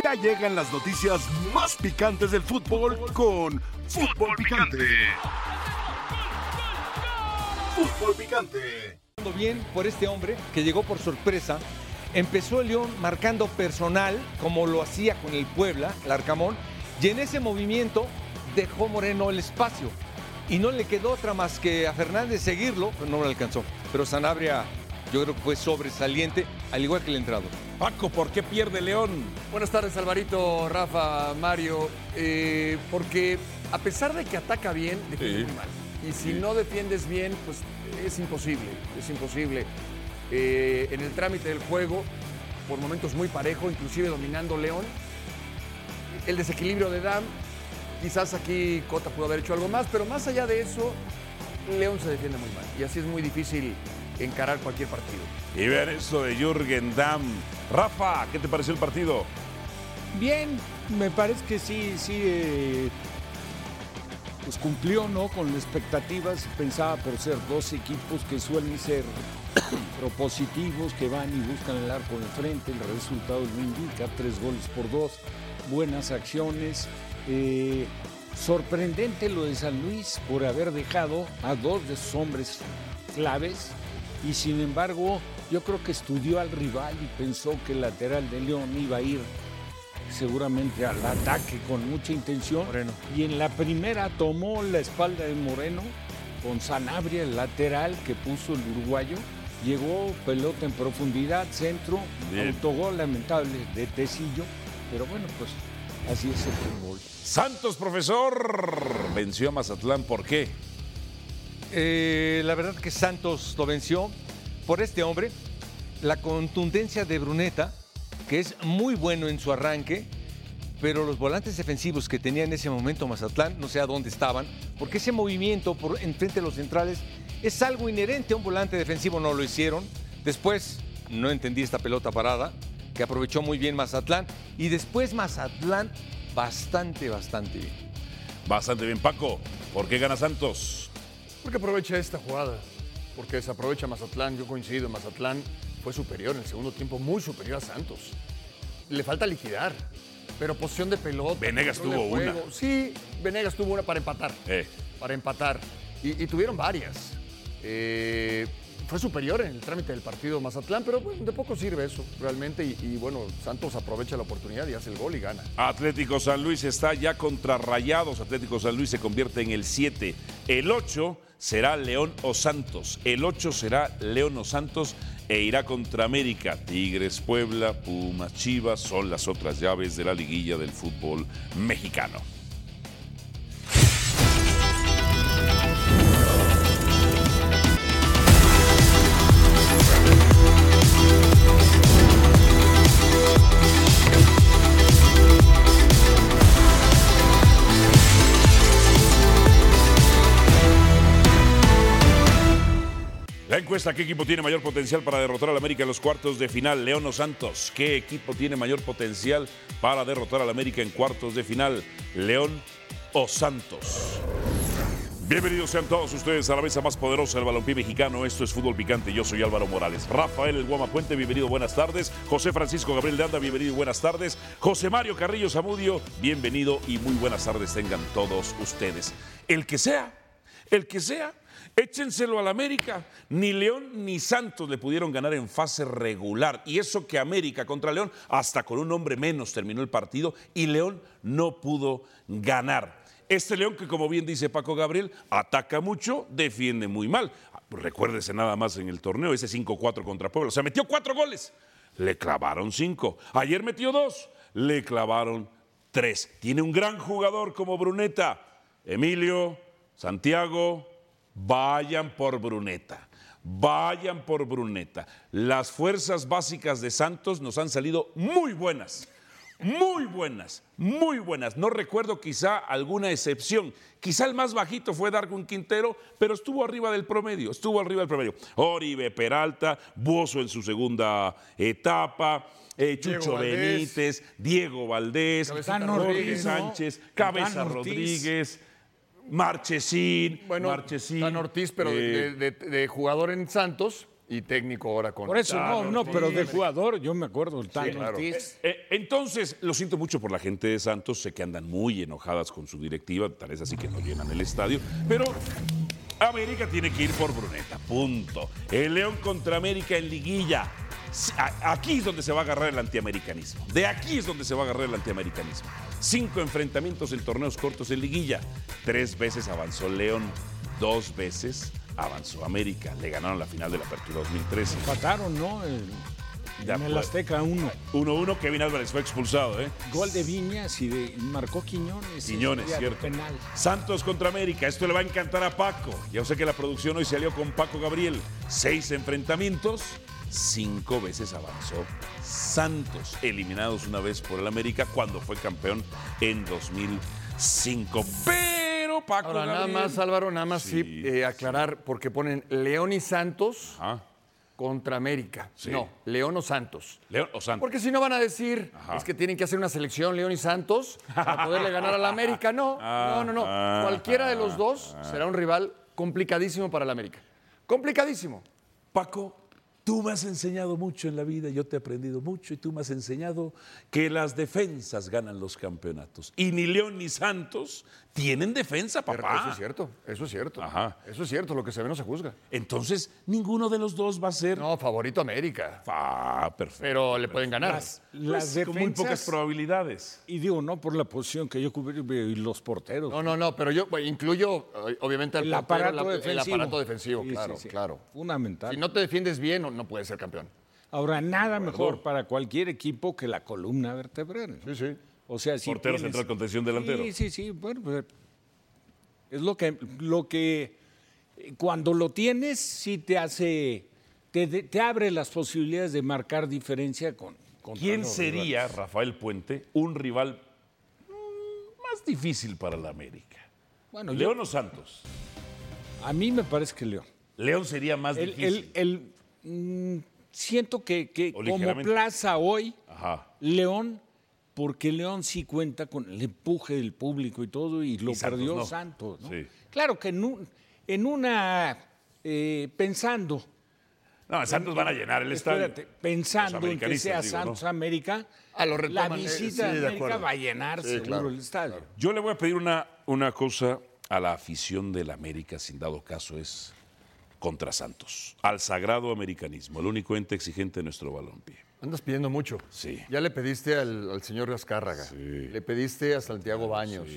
Ya llegan las noticias más picantes del fútbol con Fútbol Picante. Fútbol Picante. Bien por este hombre que llegó por sorpresa. Empezó el León marcando personal, como lo hacía con el Puebla, el Arcamón, y en ese movimiento dejó Moreno el espacio. Y no le quedó otra más que a Fernández seguirlo, pero no lo alcanzó. Pero Sanabria yo creo que fue sobresaliente, al igual que el entrado. Paco, ¿por qué pierde León? Buenas tardes, Alvarito, Rafa, Mario. Eh, porque a pesar de que ataca bien, defiende Sí. muy mal. Y si no defiendes bien, pues es imposible, es imposible. Eh, en el trámite del juego, por momentos muy parejo, inclusive dominando León. El desequilibrio de Dam, quizás aquí Cota pudo haber hecho algo más, pero más allá de eso, León se defiende muy mal. Y así es muy difícil encarar cualquier partido. Y ver eso de Jürgen Damm. Rafa, ¿qué te pareció el partido? Bien, me parece que sí, sí, eh, pues cumplió, ¿no? Con las expectativas, pensaba por ser dos equipos que suelen ser propositivos, que van y buscan el arco de frente, el resultado lo indica, tres goles por dos, buenas acciones. eh, sorprendente lo de San Luis por haber dejado a dos de sus hombres claves y sin embargo yo creo que estudió al rival y pensó que el lateral de León iba a ir seguramente al ataque con mucha intención. Y en la primera tomó la espalda de Moreno con Sanabria, el lateral que puso el uruguayo. Llegó pelota en profundidad, centro, Bien. autogol lamentable de Tecillo. Pero bueno, pues así es el fútbol. Santos, profesor, venció a Mazatlán. ¿Por qué? Eh, la verdad que Santos lo venció por este hombre, la contundencia de Bruneta, que es muy bueno en su arranque, pero los volantes defensivos que tenía en ese momento Mazatlán, no sé a dónde estaban, porque ese movimiento por enfrente de los centrales es algo inherente a un volante defensivo, no lo hicieron. Después, no entendí esta pelota parada, que aprovechó muy bien Mazatlán, y después Mazatlán bastante, bastante bien. Bastante bien, Paco. ¿Por qué gana Santos? Porque aprovecha esta jugada, porque desaprovecha Mazatlán, yo coincido, Mazatlán fue superior en el segundo tiempo, muy superior a Santos. Le falta liquidar, pero posición de pelota. Venegas tuvo una. Sí, Venegas tuvo una para empatar, Eh, para empatar, y, y tuvieron varias. Eh, fue superior en el trámite del partido Mazatlán, pero bueno, de poco sirve eso realmente, y, y bueno, Santos aprovecha la oportunidad y hace el gol y gana. Atlético San Luis está ya contra Rayados. Atlético San Luis se convierte en el 7. El 8 será León o Santos. El 8 será León o Santos e irá contra América. Tigres, Puebla, Pumas, Chivas son las otras llaves de la liguilla del fútbol mexicano. Encuesta, ¿qué equipo tiene mayor potencial para derrotar al América en los cuartos de final? León o Santos. ¿Qué equipo tiene mayor potencial para derrotar al América en cuartos de final? León o Santos. Bienvenidos sean todos ustedes a la mesa más poderosa del balompié mexicano. Esto es Fútbol Picante. Yo soy Álvaro Morales. Rafael El Guama Puente, bienvenido, buenas tardes. José Francisco Gabriel de Anda, bienvenido buenas tardes. José Mario Carrillo Zamudio, bienvenido y muy buenas tardes tengan todos ustedes. El que sea, el que sea, échenselo al América. Ni León ni Santos le pudieron ganar en fase regular. Y eso que América contra León, hasta con un hombre menos terminó el partido y León no pudo ganar. Este León que, como bien dice Paco Gabriel, ataca mucho, defiende muy mal. Recuérdese nada más en el torneo, ese 5-4 contra Puebla. O sea, metió cuatro goles, le clavaron cinco. Ayer metió dos, le clavaron tres. Tiene un gran jugador como Bruneta. Emilio, Santiago, vayan por Bruneta. Vayan por Bruneta. Las fuerzas básicas de Santos nos han salido muy buenas. Muy buenas, muy buenas. No recuerdo quizá alguna excepción. Quizá el más bajito fue Darwin Quintero, pero estuvo arriba del promedio, estuvo arriba del promedio. Oribe Peralta, Buoso en su segunda etapa, eh, Chucho. Benítez, Diego Valdés, Jorge Rodríguez. Sánchez, Cabeza. Rodríguez, Marchesín, Bueno, Marchesín. Tan Ortiz, pero eh, de, de- de jugador en Santos Y técnico ahora con. Por eso, no, no, pero de jugador, yo me acuerdo, el Tano claro. Ortiz. Eh, entonces, lo siento mucho por la gente de Santos, sé que andan muy enojadas con su directiva, tal vez así que no llenan el estadio, pero América tiene que ir por Bruneta, punto. El León contra América en liguilla. Aquí es donde se va a agarrar el antiamericanismo. De aquí es donde se va a agarrar el antiamericanismo. Cinco enfrentamientos en torneos cortos en liguilla. Tres veces avanzó León, dos veces avanzó América. Le ganaron la final de la Apertura 2013. Empataron, ¿no? El- en el. Azteca 1. 1-1, Kevin Álvarez fue expulsado, ¿eh? Gol de Viñas y de marcó Quiñones. Quiñones, día de cierto. Penal. Santos contra América, esto le va a encantar a Paco. Ya sé que la producción hoy salió con Paco Gabriel. Seis enfrentamientos, cinco veces avanzó Santos, eliminados una vez por el América cuando fue campeón en 2005. Pero Paco Ahora, nada más, Álvaro, nada más sí, Sí, eh, aclarar, porque ponen León y Santos Ajá. contra América. Sí. No, León o Santos. León o Santos. Porque si no van a decir, Ajá. es que tienen que hacer una selección León y Santos para poderle ganar a la América. No, no, no, no. Ah, Cualquiera de los ah, dos será un rival complicadísimo para la América. Complicadísimo. Paco, tú me has enseñado mucho en la vida, yo te he aprendido mucho y tú me has enseñado que las defensas ganan los campeonatos. Y ni León ni Santos tienen defensa, papá. Eso es cierto, eso es cierto. Ajá. Eso es cierto, lo que se ve no se juzga. Entonces, ninguno de los dos va a ser. No, favorito América. Ah, perfecto. Pero le pueden ganar. Las, Pues, las con muy pocas defensas, probabilidades. y digo, no por la posición que yo cubrí y los porteros. No, no, no, pero yo incluyo eh, obviamente al el portero, aparato la- defensivo. El aparato defensivo, Sí, claro, sí, sí. claro. Fundamental. Si no te defiendes bien, no, no puedes ser campeón. Ahora, nada mejor para cualquier equipo que la columna vertebral. ¿no? Sí, sí. O sea, si Portero tienes- central, contención delantero. Sí, sí, sí. Bueno, pues, es lo que, lo que cuando lo tienes, sí te hace, te, abre las posibilidades de marcar diferencia con. ¿Quién sería, rivales. Rafael Puente, un rival mm, más difícil para la América? Bueno, yo- ¿León o Santos? a mí me parece que León. León sería más El, difícil. el- el, mm, siento que, que como plaza hoy, Ajá. León, porque León sí cuenta con el empuje del público y todo, y lo Y Santos perdió no. Santos. ¿no? Sí. Claro que en, un- en una, eh, pensando, No, Santos van a llenar el estadio. espérate, pensando Los en que sea. Santos América, Ah, lo la retoman, eh, visita sí, a de América va a llenar Sí, seguro claro, el estadio. Yo le voy a pedir una, una cosa a la afición del América, sin dado caso, es contra Santos. Al sagrado americanismo, el único ente exigente de nuestro balompié. Andas pidiendo mucho. Sí. Ya le pediste al, al señor Azcárraga. Le pediste a Santiago Baños.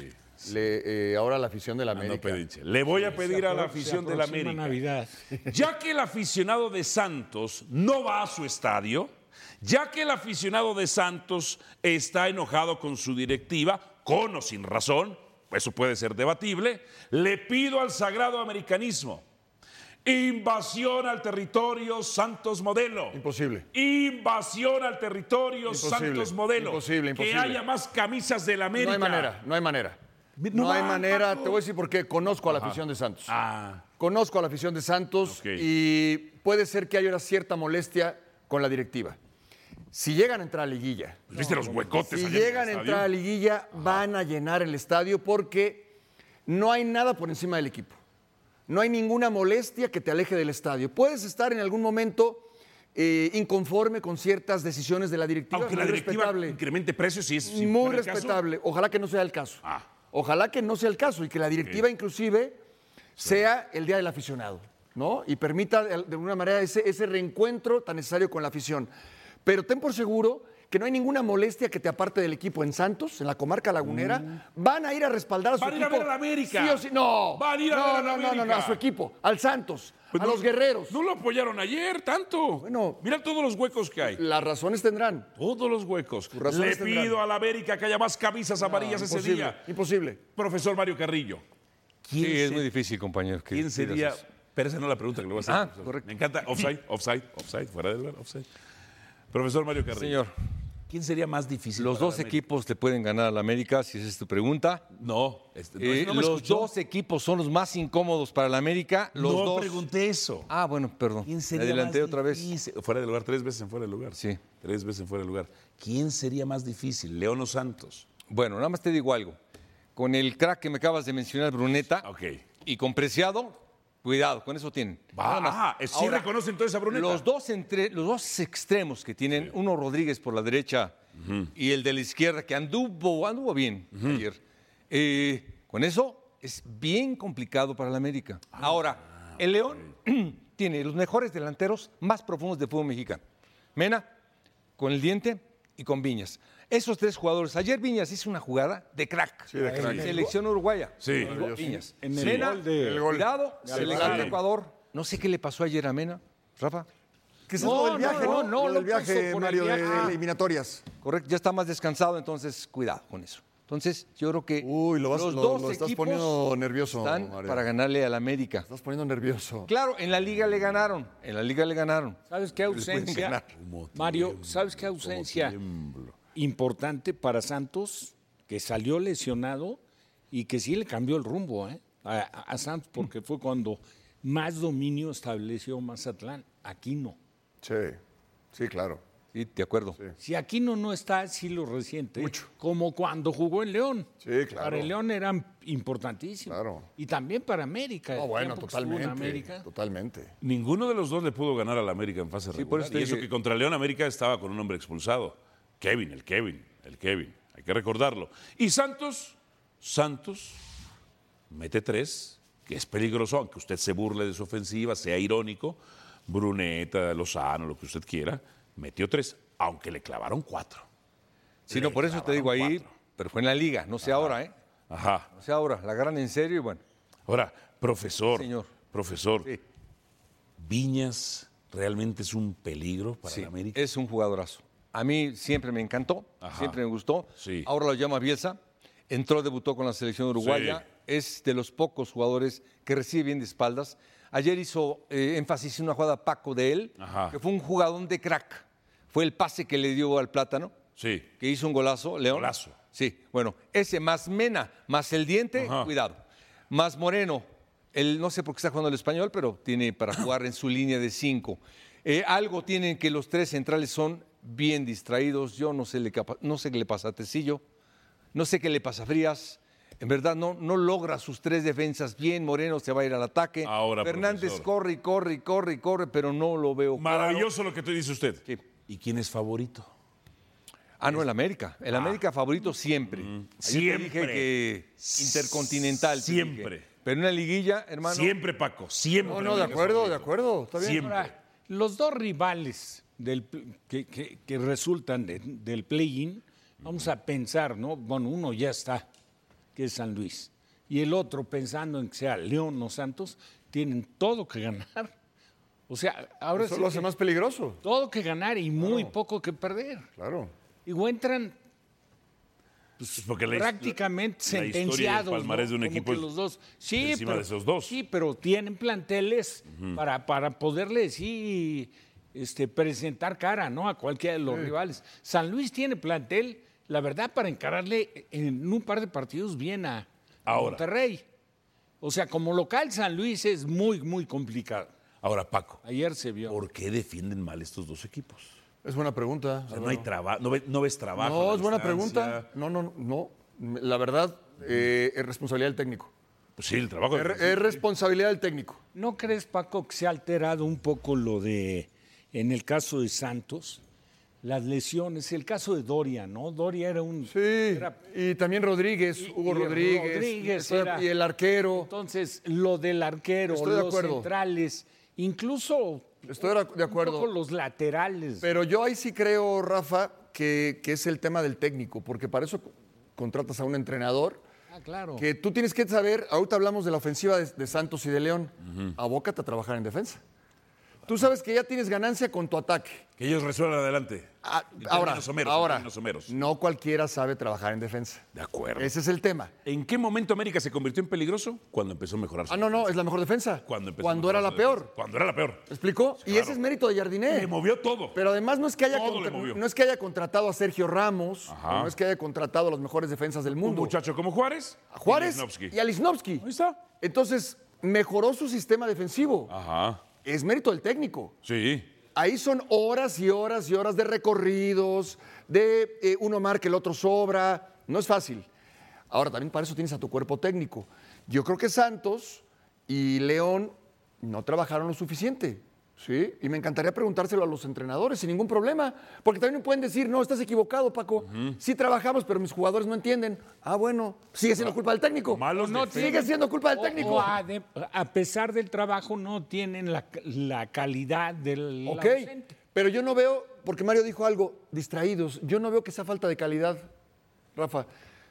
Le, eh, ahora a la afición de la Ah, no, América. pedinche. Le voy a pedir a la afición de la América. Navidad. Ya que el aficionado de Santos no va a su estadio, ya que el aficionado de Santos está enojado con su directiva, con o sin razón, eso puede ser debatible, le pido al sagrado americanismo, invasión al territorio Santos Modelo. Imposible. Invasión al territorio Imposible, Santos Modelo. imposible, imposible. Que haya más camisas del América. No hay manera, no hay manera. No No, hay va, manera, Paco. te voy a decir por qué. Conozco a la afición de Santos. Ah, Conozco a la afición de Santos Ok. y puede ser que haya una cierta molestia con la directiva. Si llegan a entrar a liguilla, pues ¿viste los huecotes si llegan a entrar a liguilla, van a llenar el estadio porque no hay nada por encima del equipo. No hay ninguna molestia que te aleje del estadio. Puedes estar en algún momento eh, inconforme con ciertas decisiones de la directiva. Aunque la directiva respetable. incremente precios, sí es si Muy respetable. Ojalá que no sea el caso. Ah. Ojalá que no sea el caso y que la directiva inclusive sea el día del aficionado, ¿no? Y permita de de alguna manera ese, ese reencuentro tan necesario con la afición. Pero ten por seguro que no hay ninguna molestia que te aparte del equipo en Santos, en la comarca lagunera. Van a ir a respaldar a su Mm. Van a ir a equipo. ver a la América. Sí o sí. No. Van a ir a no, ver a la no, no, no, no, América. a su equipo, al Santos, Pues a no- los guerreros. No lo apoyaron ayer tanto. Bueno. Mira todos los huecos que hay. Las razones tendrán. Todos los huecos. Le pido tendrán. a la América que haya más camisas amarillas ese imposible, día. imposible. Profesor Mario Carrillo. Sí, es muy difícil, compañero. que ¿Quién sería? Pero esa no es la pregunta que le voy a hacer. Ah, correcto. Me encanta. Offside, offside, offside, fuera del lugar, offside. Profesor Mario Carrillo. Señor, ¿Quién sería más difícil? los dos equipos le pueden ganar a la América, si esa es tu pregunta. No, este, no, Eh, no me los escuchó. dos equipos son los más incómodos para la América. Los no dos. pregunté eso. Ah, bueno, perdón. ¿Quién sería adelanté más otra vez. difícil? Fuera del lugar, tres veces en fuera del lugar. Sí. Tres veces en fuera del lugar. ¿Quién sería más difícil, León o Santos? Bueno, nada más te digo algo. Con el crack que me acabas de mencionar, Bruneta, Ok. y con Preciado, Cuidado, con eso tienen. Ah, sí Ahora, reconocen entonces a Bruneta. Los dos, entre, los dos extremos que tienen, uno Rodríguez por la derecha y el de la izquierda, que anduvo, anduvo bien ayer. Eh, con eso es bien complicado para el América. Ah, Ahora, el León tiene los mejores delanteros más profundos de fútbol mexicano. Mena, con el diente y con Viñas. Esos tres jugadores. Ayer Viñas hizo una jugada de crack. de crack. Selección uruguaya. Sí. Viñas. En el Mena, gol de- El gol. cuidado, selección Sí. de Ecuador. No sé qué le pasó ayer a Mena, Rafa. ¿Qué es No, no, viaje, no, no? no, lo viaje, el Mario, de viaje. eliminatorias. Correcto, ya está más descansado, entonces cuidado con eso. Entonces, yo creo que Uy, lo vas- los lo- dos lo estás equipos poniendo nervioso, están Mario. para ganarle al América. Estás poniendo nervioso. Claro, en la liga le ganaron, en la liga le ganaron. ¿Sabes qué ausencia? Mario, ¿sabes qué ausencia importante para Santos? Que salió lesionado y que sí le cambió el rumbo ¿eh? a, a Santos, porque fue cuando más dominio estableció Mazatlán. Aquí no. Sí, sí, claro. Sí, de acuerdo. Si Aquino no está, sí lo resiente. Como cuando jugó en León. Sí, claro. Para el León eran importantísimos. Claro. Y también para América. No, bueno, totalmente. América. Totalmente. Ninguno de los dos le pudo ganar al América en fase regular. por eso te y eso que contra León América estaba con un hombre expulsado. Kevin, el Kevin, el Kevin. Hay que recordarlo. Y Santos, Santos mete tres, que es peligroso, aunque usted se burle de su ofensiva, sea irónico. Bruneta, Lozano, lo que usted quiera, metió tres, aunque le clavaron cuatro. Sí, no, por eso te digo ahí, pero fue en la liga, no sé ahora, ¿eh? Ajá. No sé ahora, la gran en serio y bueno. Ahora, profesor, Señor. profesor, Sí. Viñas realmente es un peligro para Sí, el América. es un jugadorazo. A mí siempre me encantó, Ajá. siempre me gustó. Sí. Ahora lo llama Bielsa. Entró, debutó con la selección uruguaya. Sí. Es de los pocos jugadores que recibe bien de espaldas. Ayer hizo eh, énfasis en una jugada Paco de él, Ajá. que fue un jugadón de crack. Fue el pase que le dio al plátano, Sí. que hizo un golazo, León. Golazo. Sí, bueno, ese más Mena, más el diente, Ajá. cuidado. Más Moreno, él no sé por qué está jugando el español, pero tiene para jugar en su línea de cinco. Eh, algo tienen que los tres centrales son bien distraídos. Yo no sé, le no sé qué le pasa a Tecillo, no sé qué le pasa a Frías. En verdad no, no logra sus tres defensas bien. Moreno se va a ir al ataque. Ahora, Fernández profesor. corre y corre y corre y corre, pero no lo veo. claro. Maravilloso lo que te dice usted. Sí. ¿Y quién es favorito? Ah, no, el América. El América favorito siempre. Te Ah. Siempre. dije que intercontinental. te Siempre. dije. Pero en una liguilla, hermano. Siempre, Paco, siempre. No, no, de acuerdo, de acuerdo. Está bien. Siempre. Ahora, los dos rivales del, que, que- que resultan de- del play-in, vamos a pensar, ¿no? Bueno, uno ya está, que es San Luis. Y el otro, pensando en que sea León o Santos, tienen todo que ganar. O sea, ahora Eso sí lo hace más peligroso. todo que ganar y muy poco que perder. Claro. Y entran Pues porque la prácticamente la sentenciados. palmarés ¿no? de un Como equipo que los dos. Sí, encima pero, de esos dos. Sí, pero tienen planteles para, para poderle sí este, presentar cara ¿no? a cualquiera de los rivales. San Luis tiene plantel, la verdad, para encararle en un par de partidos bien a, a Ahora. Monterrey. O sea, como local, San Luis es muy, muy complicado. Ahora, Paco, Ayer se vio. ¿por qué defienden mal estos dos equipos? Es buena pregunta. O sea, no hay trabajo, no, ve- no ves trabajo. No, es buena pregunta. No, no, no. La verdad, eh, es responsabilidad del técnico. Pues sí, el trabajo. Es, es responsabilidad del técnico. ¿No crees, Paco, que se ha alterado un poco lo de, en el caso de Santos, las lesiones? El caso de Doria, ¿no? Doria era un... Sí. era- Y también Rodríguez, y- Hugo y Rodríguez. Rodríguez era- y el arquero. Entonces, lo del arquero, Estoy de los acuerdo. centrales, incluso Estoy de acuerdo. un poco los laterales. Pero yo ahí sí creo, Rafa, que, que es el tema del técnico, porque para eso contratas a un entrenador. ah, claro. Que tú tienes que saber, ahorita hablamos de la ofensiva de, de Santos y de León, abócate a trabajar en defensa. Tú sabes que ya tienes ganancia con tu ataque. Que ellos resuelvan adelante. Ah, ahora, someros, ahora no cualquiera sabe trabajar en defensa. De acuerdo. Ese es el tema. ¿En qué momento América se convirtió en peligroso? Cuando empezó a mejorar. su Ah, no, no, es la mejor defensa. Cuando, empezó Cuando era la peor. defensa. Cuando era la peor. ¿Me explicó? Y ese es mérito de Jardiné. Le movió todo. Pero además no es que haya, contra- no es que haya contratado a Sergio Ramos, no es que haya contratado a los mejores defensas del Un mundo. muchacho como Juárez. a Juárez y a Lisnowski. Ahí está. Entonces, mejoró su sistema defensivo. Ajá. Es mérito del técnico. Sí. Ahí son horas y horas y horas de recorridos, de eh, uno marca, el otro sobra. No es fácil. Ahora, también para eso tienes a tu cuerpo técnico. Yo creo que Santos y León no trabajaron lo suficiente. Sí, y me encantaría preguntárselo a los entrenadores sin ningún problema, porque también me pueden decir, no, estás equivocado, Paco. Sí trabajamos, pero mis jugadores no entienden. Ah, bueno, sigue siendo culpa del técnico. Malos no, sigue siendo culpa del O- técnico. o a, de- a pesar del trabajo, no tienen la, la calidad del Ok, ausente. pero yo no veo, porque Mario dijo algo, distraídos, yo no veo que sea falta de calidad, Rafa.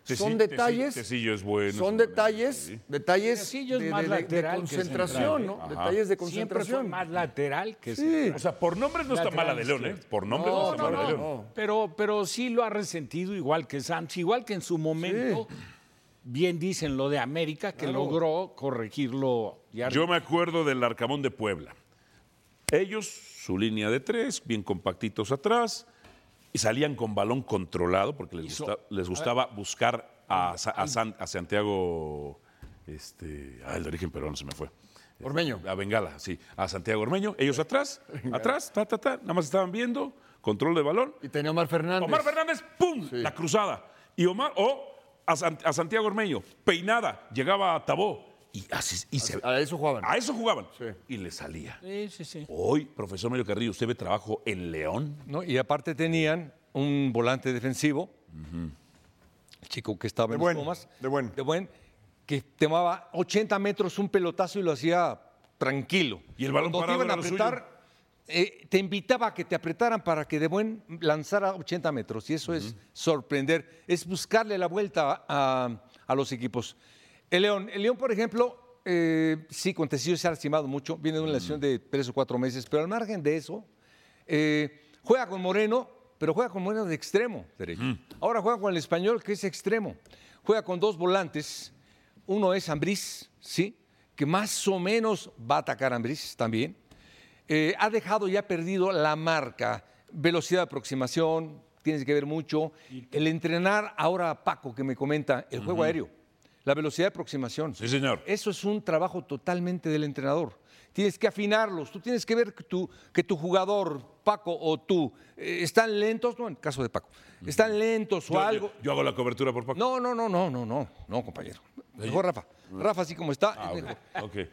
Son detalles. Tecillo es bueno. Son detalles, detalles de, más de- de- de lateral que concentración, central, ¿no? Ajá. Detalles de Siempre fue concentración. más lateral que Sí. central. O sea, por nombres no está mala de León, ¿eh? Por nombres no, No, está no, mala de León. Pero, pero sí lo ha resentido igual que Santos, igual que en su momento, bien dicen lo de América, que logró corregirlo. ya- Yo me acuerdo del Arcamón de Puebla. Ellos, su línea de tres, bien compactitos atrás, y salían con balón controlado porque les, Hizo- gusta- les gustaba buscar a, Sa- a San- a Santiago, este, ah, el de origen peruano se me fue. Ormeño. A Bengala, sí, a Santiago Ormeño. Ellos atrás, atrás, ta, ta, ta, nada más estaban viendo, control de balón. Y tenía Omar Fernández. Omar Fernández, ¡pum! La cruzada. Y Omar, o a, a Santiago Ormeño, peinada, llegaba a Tabó. Y, así, y se, A eso jugaban. a eso jugaban. Sí. Y le salía. Sí, sí, sí. Hoy, profesor Mario Carrillo, usted ve trabajo en León. ¿no? Y aparte tenían un volante defensivo, el chico que estaba De en buen, los Pumas, de buen. de buen, que tomaba 80 metros un pelotazo y lo hacía tranquilo. Y el balón Cuando te iban a apretar, eh, te invitaba a que te apretaran para que de buen lanzara 80 metros. Y eso es sorprender, es buscarle la vuelta a, a los equipos. El León, el León, por ejemplo, eh, sí, con Tecillo se ha lastimado mucho, viene de una lesión de tres o cuatro meses, pero al margen de eso, eh, juega con Moreno, pero juega con Moreno de extremo derecho. Ahora juega con el español, que es extremo. Juega con dos volantes. Uno es Ambriz, ¿sí? Que más o menos va a atacar a Ambriz también. Eh, ha dejado y ha perdido la marca, velocidad de aproximación, tienes que ver mucho. El entrenar ahora a Paco, que me comenta, el juego aéreo, la velocidad de aproximación. Sí, señor. Eso es un trabajo totalmente del entrenador. Tienes que afinarlos, tú tienes que ver que tu, que tu jugador, Paco o tú, eh, están lentos, no, en el caso de Paco, están lentos o Yo, algo. yo- yo hago la cobertura por Paco. No, no, no, no, no, no, no, compañero. Mejor Rafa. Rafa, así como está. Ah.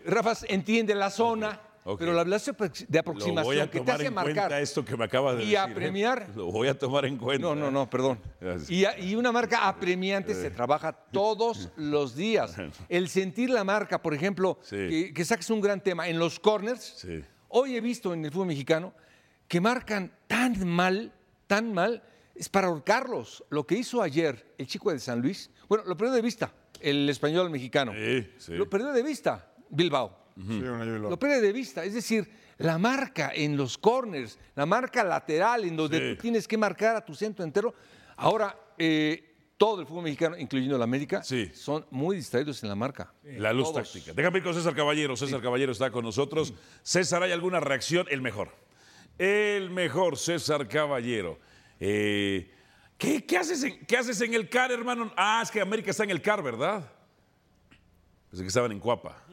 Rafa entiende la zona, pero la velocidad de Lo voy aproximación que te hace en marcar. esto que me acaba de y decir. a ¿eh? Lo voy a tomar en cuenta. No, no, no, perdón. Y, a- y una marca apremiante se trabaja todos los días. El sentir la marca, por ejemplo, Sí. que, que saques un gran tema en los corners. Sí. Hoy he visto en el fútbol mexicano que marcan tan mal, tan mal, es para ahorcarlos. Lo que hizo ayer el chico de San Luis, bueno, lo perdió de vista el español mexicano. Sí. Lo perdió de vista Bilbao. Lo pierde de vista. Es decir, la marca en los corners, la marca lateral, en donde Sí. tú tienes que marcar a tu centro entero. Ahora, eh, todo el fútbol mexicano, incluyendo la América, Sí. son muy distraídos en la marca. La luz Todos. táctica. Déjame ir con César Caballero. César Caballero está con nosotros. César, ¿hay alguna reacción? El mejor. El mejor, César Caballero. Eh, ¿qué, qué haces en, ¿Qué haces en el CAR, hermano? Ah, es que América está en el CAR, ¿verdad? Pensé que estaban en Cuapa.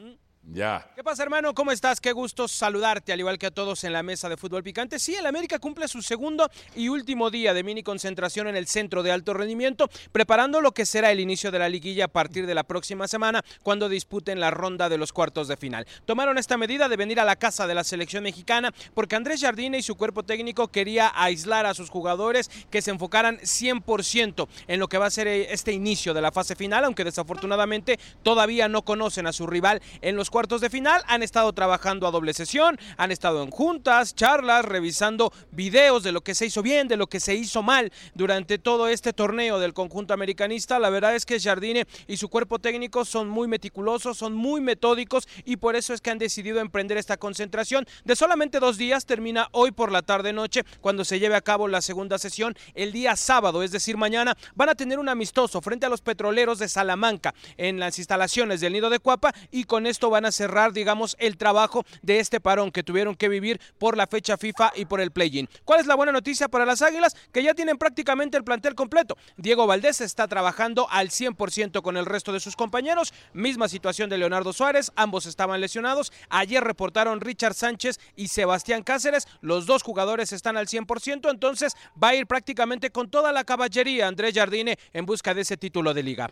Ya. ¿Qué pasa, hermano? ¿Cómo estás? Qué gusto saludarte, al igual que a todos en la mesa de fútbol picante. Sí, el América cumple su segundo y último día de mini concentración en el centro de alto rendimiento, preparando lo que será el inicio de la liguilla a partir de la próxima semana, cuando disputen la ronda de los cuartos de final. Tomaron esta medida de venir a la casa de la selección mexicana porque Andrés Jardine y su cuerpo técnico quería aislar a sus jugadores que se enfocaran 100% en lo que va a ser este inicio de la fase final, aunque desafortunadamente todavía no conocen a su rival en los cuartos de final. Han estado trabajando a doble sesión, han estado en juntas, charlas, revisando videos de lo que se hizo bien, de lo que se hizo mal durante todo este torneo del conjunto americanista. La verdad es que Jardine y su cuerpo técnico son muy meticulosos, son muy metódicos y por eso es que han decidido emprender esta concentración de solamente dos días. Termina hoy por la tarde-noche cuando se lleve a cabo la segunda sesión. El día sábado, es decir, mañana, van a tener un amistoso frente a los petroleros de Salamanca en las instalaciones del Nido de Cuapa y con esto van a cerrar, digamos, el trabajo de este parón que tuvieron que vivir por la fecha FIFA y por el play-in. ¿Cuál es la buena noticia para las Águilas? Que ya tienen prácticamente el plantel completo. Diego Valdés está trabajando al 100% con el resto de sus compañeros. Misma situación de Leonardo Suárez, ambos estaban lesionados. Ayer reportaron Richard Sánchez y Sebastián Cáceres. Los dos jugadores están al 100%, entonces va a ir prácticamente con toda la caballería Andrés Jardine en busca de ese título de liga.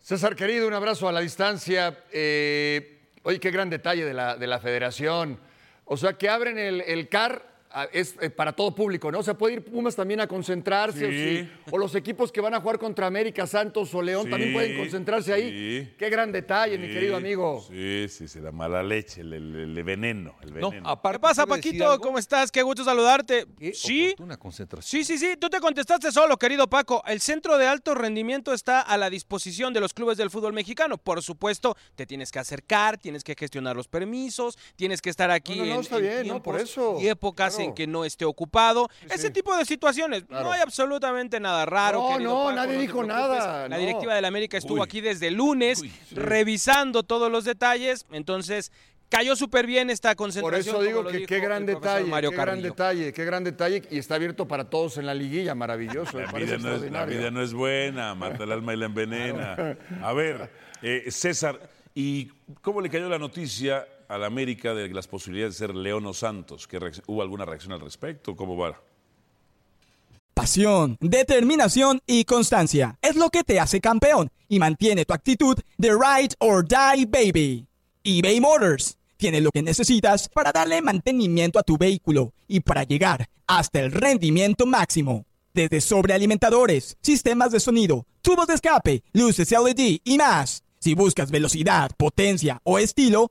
César, querido, un abrazo a la distancia. Eh, Oye, qué gran detalle de la, de la federación. O sea, que abren el, el CAR es eh, para todo público, ¿no? O sea, puede ir Pumas también a concentrarse. O, Sí. o los equipos que van a jugar contra América, Santos o León también pueden concentrarse ahí. sí. Qué gran detalle, mi querido amigo. Sí, sí, se da mala leche, el, el- el veneno. El No, aparte, ¿Qué pasa, Paquito? ¿Cómo estás? Qué gusto saludarte. Qué Sí, oportuna concentración. Sí, sí, sí, tú te contestaste solo, querido Paco. El centro de alto rendimiento está a la disposición de los clubes del fútbol mexicano. Por supuesto, te tienes que acercar, tienes que gestionar los permisos, tienes que estar aquí No, no, no, en, está en bien, no, por eso, y épocas claro. En que no esté ocupado. Ese tipo de situaciones. Claro. No hay absolutamente nada raro. No, querido no, Paco, nadie dijo nada, La no. directiva del América estuvo Uy. aquí desde el lunes Uy, revisando todos los detalles. Entonces, cayó súper bien esta Por concentración. eso digo que qué gran detalle, Mario qué gran detalle, qué gran detalle. Y está abierto para todos en la liguilla, maravilloso. La parece vida, no es, la extraordinario. vida no es buena, mata el alma y la envenena. A ver, eh, César, ¿y cómo le cayó la noticia a la América de las posibilidades de ser León o Santos? ¿Que ¿Hubo alguna reacción al respecto? ¿Cómo va? Pasión, determinación y constancia es lo que te hace campeón y mantiene tu actitud de ride or die baby. eBay Motors tiene lo que necesitas para darle mantenimiento a tu vehículo y para llegar hasta el rendimiento máximo. Desde sobrealimentadores, sistemas de sonido, tubos de escape, luces LED y más. Si buscas velocidad, potencia o estilo,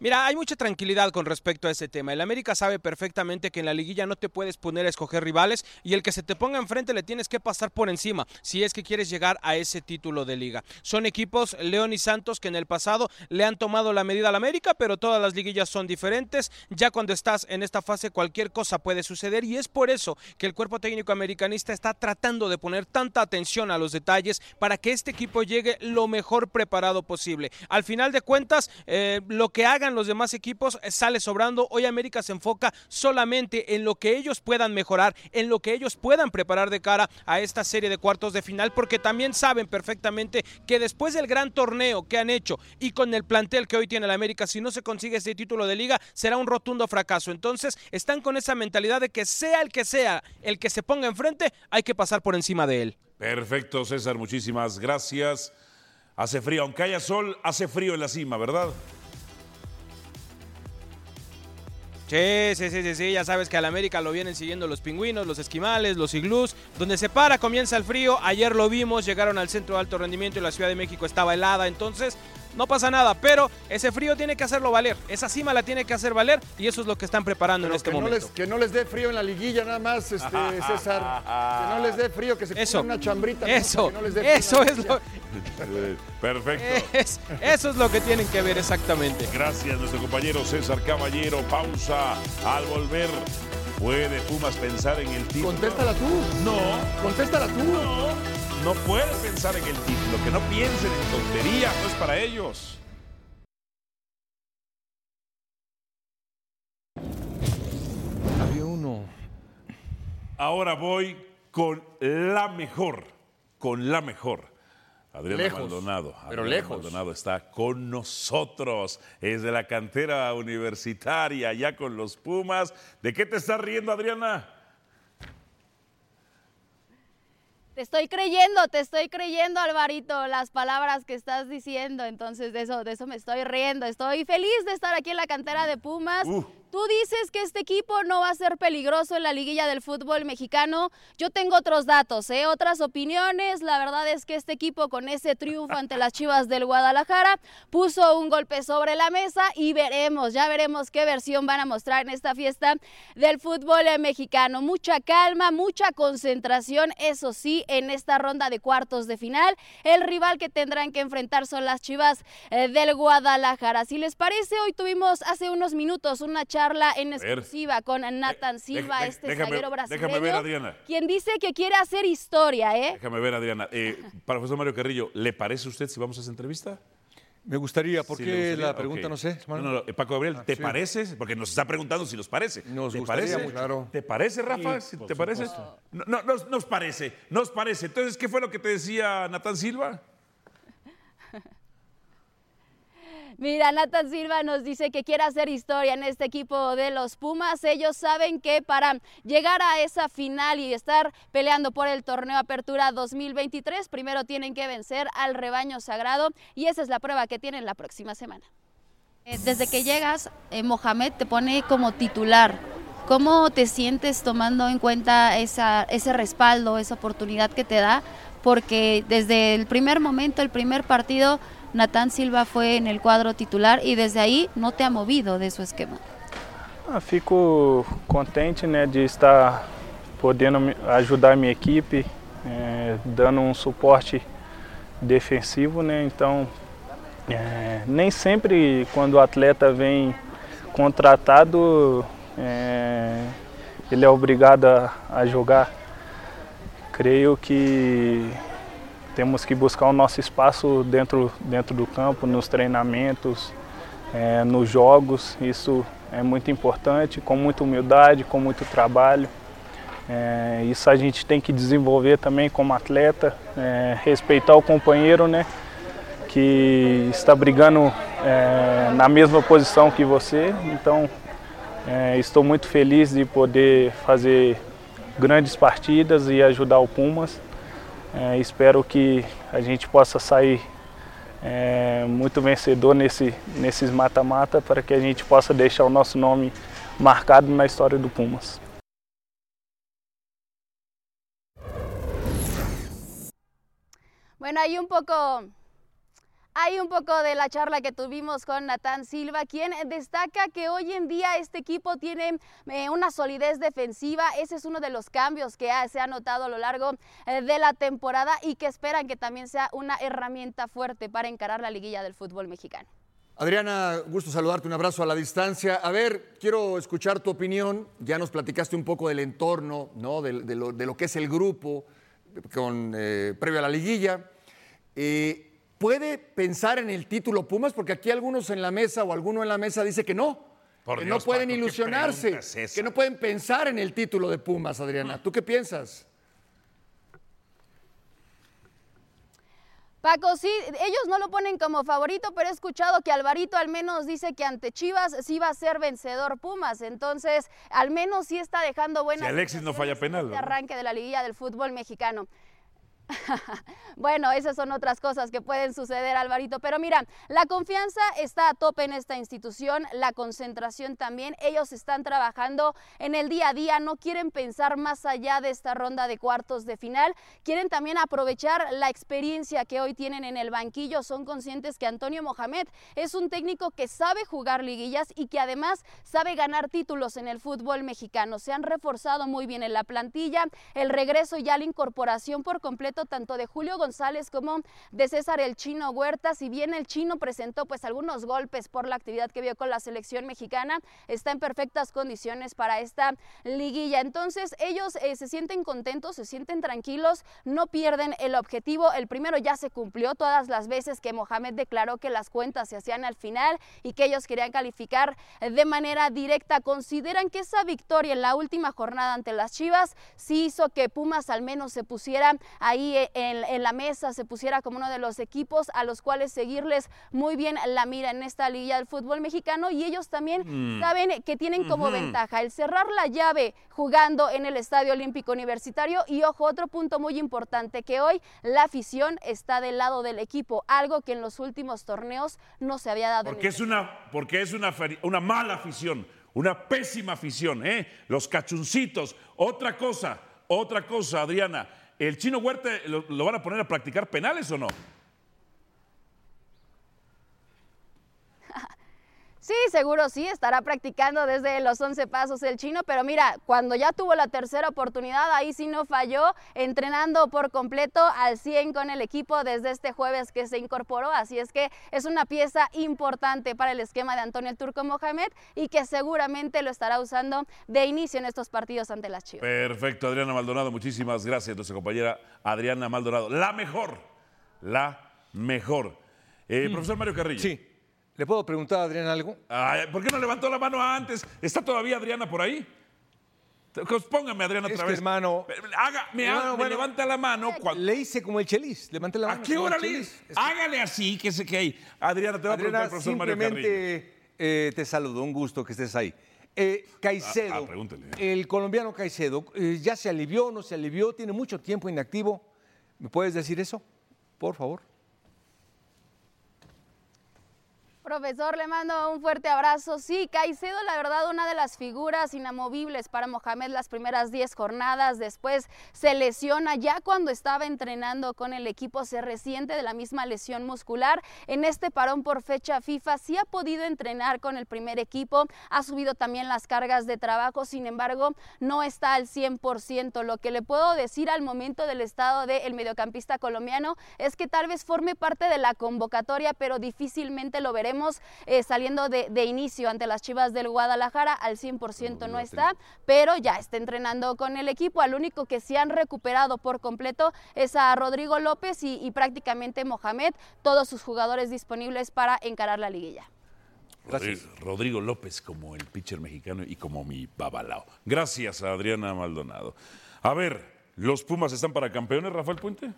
Mira, hay mucha tranquilidad con respecto a ese tema. El América sabe perfectamente que en la liguilla no te puedes poner a escoger rivales y el que se te ponga enfrente le tienes que pasar por encima si es que quieres llegar a ese título de liga. Son equipos, León y Santos, que en el pasado le han tomado la medida al América, pero todas las liguillas son diferentes. Ya cuando estás en esta fase cualquier cosa puede suceder y es por eso que el cuerpo técnico americanista está tratando de poner tanta atención a los detalles para que este equipo llegue lo mejor preparado posible. Al final de cuentas, eh, lo que hagan los demás equipos eh, sale sobrando. Hoy América se enfoca solamente en lo que ellos puedan mejorar, en lo que ellos puedan preparar de cara a esta serie de cuartos de final, porque también saben perfectamente que después del gran torneo que han hecho y con el plantel que hoy tiene el América, si no se consigue este título de liga, será un rotundo fracaso. Entonces, están con esa mentalidad de que sea el que sea el que se ponga enfrente, hay que pasar por encima de él. Perfecto, César, muchísimas gracias. Hace frío, aunque haya sol, hace frío en la cima, ¿verdad? Sí, sí, sí, sí, sí, ya sabes que al América lo vienen siguiendo los pingüinos, los esquimales, los iglús, donde se para comienza el frío, ayer lo vimos, llegaron al centro de alto rendimiento y la Ciudad de México estaba helada, entonces no pasa nada, pero ese frío tiene que hacerlo valer, esa cima la tiene que hacer valer y eso es lo que están preparando Pero en este que, no momento. les, que no les dé frío en la liguilla nada más, este, César. Que no les dé frío, que se Eso, una chambrita. ¿no? eso, Que no les dé eso es lo, Perfecto. es, eso es lo que tienen que ver exactamente. Gracias, nuestro compañero César Caballero. Pausa. Al volver, ¿puede Pumas pensar en el título? Contéstala tú. No, Contéstala tú. no. No puede pensar en el título. Que no piensen en tonterías, no es para ellos. Había uno. Ahora voy con la mejor, con la mejor. Adriana Lejos, Maldonado. pero Adriana lejos. Maldonado está con nosotros. Es de la cantera universitaria, ya con los Pumas. ¿De qué te estás riendo, Adriana? Te estoy creyendo, te estoy creyendo, Alvarito, las palabras que estás diciendo. Entonces, de eso, de eso me estoy riendo. Estoy feliz de estar aquí en la cantera de Pumas. Uh. Tú dices que este equipo no va a ser peligroso en la liguilla del fútbol mexicano. Yo tengo otros datos, ¿eh? otras opiniones. La verdad es que este equipo con ese triunfo ante las Chivas del Guadalajara puso un golpe sobre la mesa y veremos, ya veremos qué versión van a mostrar en esta fiesta del fútbol mexicano. Mucha calma, mucha concentración, eso sí, en esta ronda de cuartos de final. El rival que tendrán que enfrentar son las Chivas eh, del Guadalajara. Si les parece, hoy tuvimos hace unos minutos una charla charla en exclusiva con Nathan Silva, deja- este déjame- zaguero déjame brasileño, ver, Adriana. quien dice que quiere hacer historia, ¿eh? Déjame ver, Adriana. Eh, profesor Mario Carrillo, ¿le parece a usted si vamos a esa entrevista? Me gustaría, ¿por Sí, qué le gustaría? la pregunta Ok. no sé? No, no, no, eh, Paco Gabriel, ¿te sí. parece? Porque nos está preguntando si nos parece. Nos ¿Te gustaría parece? mucho. Claro. ¿Te parece, Rafa? Sí, ¿Te parece? No, no, nos, nos parece, nos parece. Entonces, ¿qué fue lo que te decía Natán Silva? Mira, Nathan Silva nos dice que quiere hacer historia en este equipo de los Pumas. Ellos saben que para llegar a esa final y estar peleando por el torneo Apertura 2023, primero tienen que vencer al rebaño sagrado y esa es la prueba que tienen la próxima semana. Eh, Desde que llegas, eh, Mohamed te pone como titular. ¿Cómo te sientes tomando en cuenta ese respaldo, esa oportunidad que te da? Porque desde el primer momento, el primer partido, Natán Silva fue en el cuadro titular y desde ahí no te ha movido de su esquema. Ah, fico contente né, de estar podendo ajudar a minha equipe, eh, dando um suporte defensivo, né? Então, eh, nem sempre quando o atleta vem contratado, eh, ele é obrigado a, a jogar. Creio que temos que buscar o nosso espaço dentro, dentro do campo, nos treinamentos, eh, nos jogos. Isso é muito importante, com muita humildade, com muito trabalho. Eh, isso a gente tem que desenvolver também como atleta, eh, respeitar o companheiro, né? Que está brigando eh, na mesma posição que você. Então, eh, estou muito feliz de poder fazer grandes partidas e ajudar o Pumas. Eh, espero que a gente possa sair é, muito vencedor nesse, nesses mata-mata para que a gente possa deixar o nosso nome marcado na história do Pumas. Bueno, hay un poco, hay un poco de la charla que tuvimos con Natán Silva, quien destaca que hoy en día este equipo tiene eh, una solidez defensiva. Ese es uno de los cambios que se ha notado a lo largo eh, de la temporada y que esperan que también sea una herramienta fuerte para encarar la liguilla del fútbol mexicano. Adriana, gusto saludarte, un abrazo a la distancia. A ver, quiero escuchar tu opinión. Ya nos platicaste un poco del entorno, ¿no? de, de lo, de lo que es el grupo con, eh, previo a la liguilla. Eh, ¿Puede pensar en el título Pumas? Porque aquí algunos en la mesa o alguno en la mesa dice que no. Por que Dios, no pueden Paco, ¿qué ilusionarse, es que no pueden pensar en el título de Pumas, Adriana. ¿Tú qué piensas? Paco, sí, ellos no lo ponen como favorito, pero he escuchado que Alvarito al menos dice que ante Chivas sí va a ser vencedor Pumas, entonces al menos sí está dejando buenas Si Alexis no falla penal, este ¿no? arranque de la liguilla del fútbol mexicano. bueno, esas son otras cosas que pueden suceder, Alvarito. Pero mira, la confianza está a tope en esta institución, la concentración también. Ellos están trabajando en el día a día, no quieren pensar más allá de esta ronda de cuartos de final. Quieren también aprovechar la experiencia que hoy tienen en el banquillo. Son conscientes que Antonio Mohamed es un técnico que sabe jugar liguillas y que además sabe ganar títulos en el fútbol mexicano. Se han reforzado muy bien en la plantilla. El regreso ya la incorporación por completo tanto de Julio González como de César el Chino Huerta. Si bien el Chino presentó pues algunos golpes por la actividad que vio con la selección mexicana, está en perfectas condiciones para esta liguilla. Entonces ellos eh, se sienten contentos, se sienten tranquilos, no pierden el objetivo. El primero ya se cumplió todas las veces que Mohamed declaró que las cuentas se hacían al final y que ellos querían calificar de manera directa. Consideran que esa victoria en la última jornada ante las Chivas sí hizo que Pumas al menos se pusiera ahí eh, en, en la mesa, se pusiera como uno de los equipos a los cuales seguirles muy bien la mira en esta liga del fútbol mexicano y ellos también Mm. saben que tienen como ventaja el cerrar la llave jugando en el Estadio Olímpico Universitario y ojo, otro punto muy importante que hoy la afición está del lado del equipo, algo que en los últimos torneos no se había dado. Porque es una, porque es una, una mala afición, una pésima afición, ¿eh? Los cachuncitos. Otra cosa, otra cosa, Adriana. ¿El chino Huerta lo, lo van a poner a practicar penales o no? Sí, seguro sí, estará practicando desde los 11 pasos el chino, pero mira, cuando ya tuvo la tercera oportunidad, ahí sí no falló, entrenando por completo al 100 con el equipo desde este jueves que se incorporó, así es que es una pieza importante para el esquema de Antonio el Turco Mohamed y que seguramente lo estará usando de inicio en estos partidos ante las Chivas. Perfecto, Adriana Maldonado, muchísimas gracias, nuestra compañera Adriana Maldonado. La mejor, la mejor. Eh, Profesor Mario Carrillo. Sí. ¿Le puedo preguntar a Adrián algo? Ay, ¿Por qué no levantó la mano antes? ¿Está todavía Adriana por ahí? Pues Póngame, Adriana, Es otra que, vez. hermano- Haga, me, Hermano, haga- me bueno, levanta la mano. cuando- Le hice como el chelis. Levanté la mano. ¿A qué hora le. Es que- Hágale así, que sé que hay. Adriana, te va a preguntar el Adriana, profesor Mario simplemente eh, te saludo, un gusto que estés ahí. Eh, Caicedo, Ah, ah, pregúntele. el colombiano Caicedo, eh, ¿ya se alivió, no se alivió? ¿Tiene mucho tiempo inactivo? ¿Me puedes decir eso? Por favor. Profesor, le mando un fuerte abrazo. Sí, Caicedo, la verdad, una de las figuras inamovibles para Mohamed las primeras 10 jornadas. Después se lesiona ya cuando estaba entrenando con el equipo, se resiente de la misma lesión muscular. En este parón por fecha FIFA sí ha podido entrenar con el primer equipo, ha subido también las cargas de trabajo, sin embargo, no está al 100%. Lo que le puedo decir al momento del estado del mediocampista colombiano es que tal vez forme parte de la convocatoria, pero difícilmente lo veremos eh, saliendo de, de inicio ante las Chivas del Guadalajara. Al 100% no está, pero ya está entrenando con el equipo. Al único que sí han recuperado por completo es a Rodrigo López y, y prácticamente Mohamed, todos sus jugadores disponibles para encarar la liguilla. Gracias. Rodrigo, Rodrigo López como el pitcher mexicano y como mi babalao. Gracias a Adriana Maldonado. A ver, ¿los Pumas están para campeones, Rafael Puente?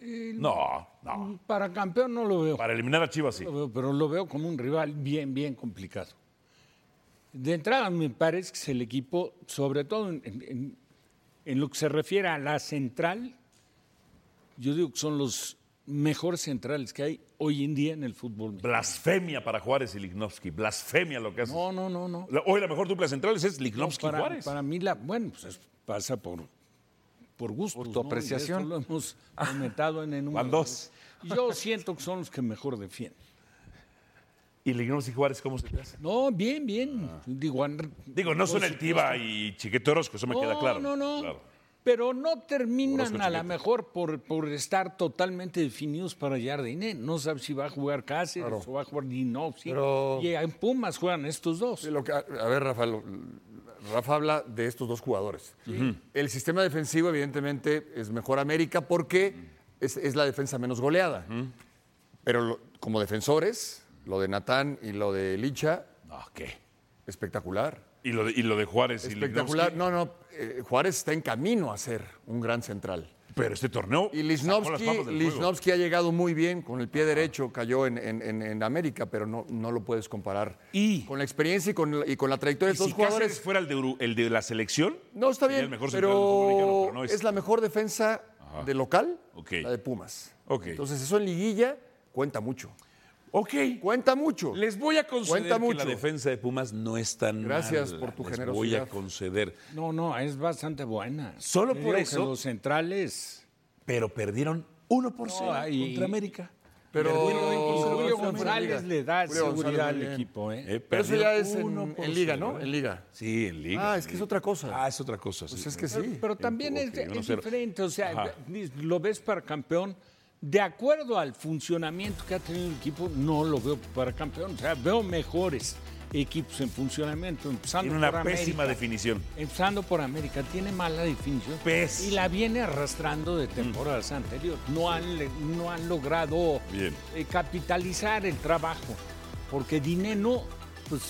No, no. Para campeón no lo veo. Para eliminar a Chivas sí. Lo veo, pero lo veo como un rival bien, bien complicado. De entrada, me parece que es el equipo, sobre todo en, en- en lo que se refiere a la central, yo digo que son los mejores centrales que hay hoy en día en el fútbol. mexicano. Blasfemia para Juárez y Lignovsky. Blasfemia lo que hace. No, no, no, no. Hoy la mejor dupla de centrales es No, Lignovsky para, Juárez. para mí, la, bueno, pues es- pasa por, por gusto. Por tu apreciación. lo hemos comentado en el número. Dos. Yo siento que son los que mejor defienden. ¿Y Lignovsky Juárez cómo se te hace? No, bien, bien. Digo, Ah. Digo, no son el Tiva y Chiquete Orozco, eso me queda claro. No, no, Claro. Pero no terminan Orozco a lo mejor por, por estar totalmente definidos para Jardine. No sabes si va a jugar Cáceres o va a jugar Dinovsky. Pero- Y en Pumas juegan estos dos. Sí, lo que- a ver, Rafa, lo- Rafa habla de estos dos jugadores. El sistema defensivo, evidentemente, es mejor América porque es, es la defensa menos goleada. Pero lo- como defensores, lo de Natán y lo de Licha, No, ¿qué? espectacular. Y lo de, y lo de Juárez Espectacular. y. No, no, eh, Juárez está en camino a ser un gran central. Pero este torneo. Y ha llegado muy bien con el pie derecho, cayó en, en- en- en América, pero no, no lo puedes comparar Y- con la experiencia y con, la- y con la trayectoria de si estos jugadores. Cáceres fuera el de, el de la selección. No, está bien, el mejor pero, mexicano, pero no es. es. la mejor defensa de local, la de Pumas. Ok. Entonces, eso en liguilla cuenta mucho. Ok. Cuenta mucho. Les voy a conceder Cuenta que mucho. la defensa de Pumas no es tan Gracias mala. por tu Les generosidad. voy a conceder. No, no, es bastante buena. Solo Te por que eso- los centrales. Pero perdieron 1 por No, 0 y- contra América. Pero Julio, González le da Julio seguridad al equipo. ¿eh? Eh, Pero eso ya es en, en liga, ¿no? ¿eh? En liga. Sí, en liga. Ah, es que es otra cosa. Ah, es otra cosa. Pues es que sí. pero también es, Ok, es 1-0. diferente, o sea, Ajá. lo ves para campeón. De acuerdo al funcionamiento que ha tenido el equipo, no lo veo para campeón. O sea, veo mejores equipos en funcionamiento, empezando Tiene una por pésima América. definición. Empezando por América, tiene mala definición. Pésima. Y la viene arrastrando de temporadas anteriores. No han, no han logrado Bien. eh, capitalizar el trabajo. Porque Dineno, pues,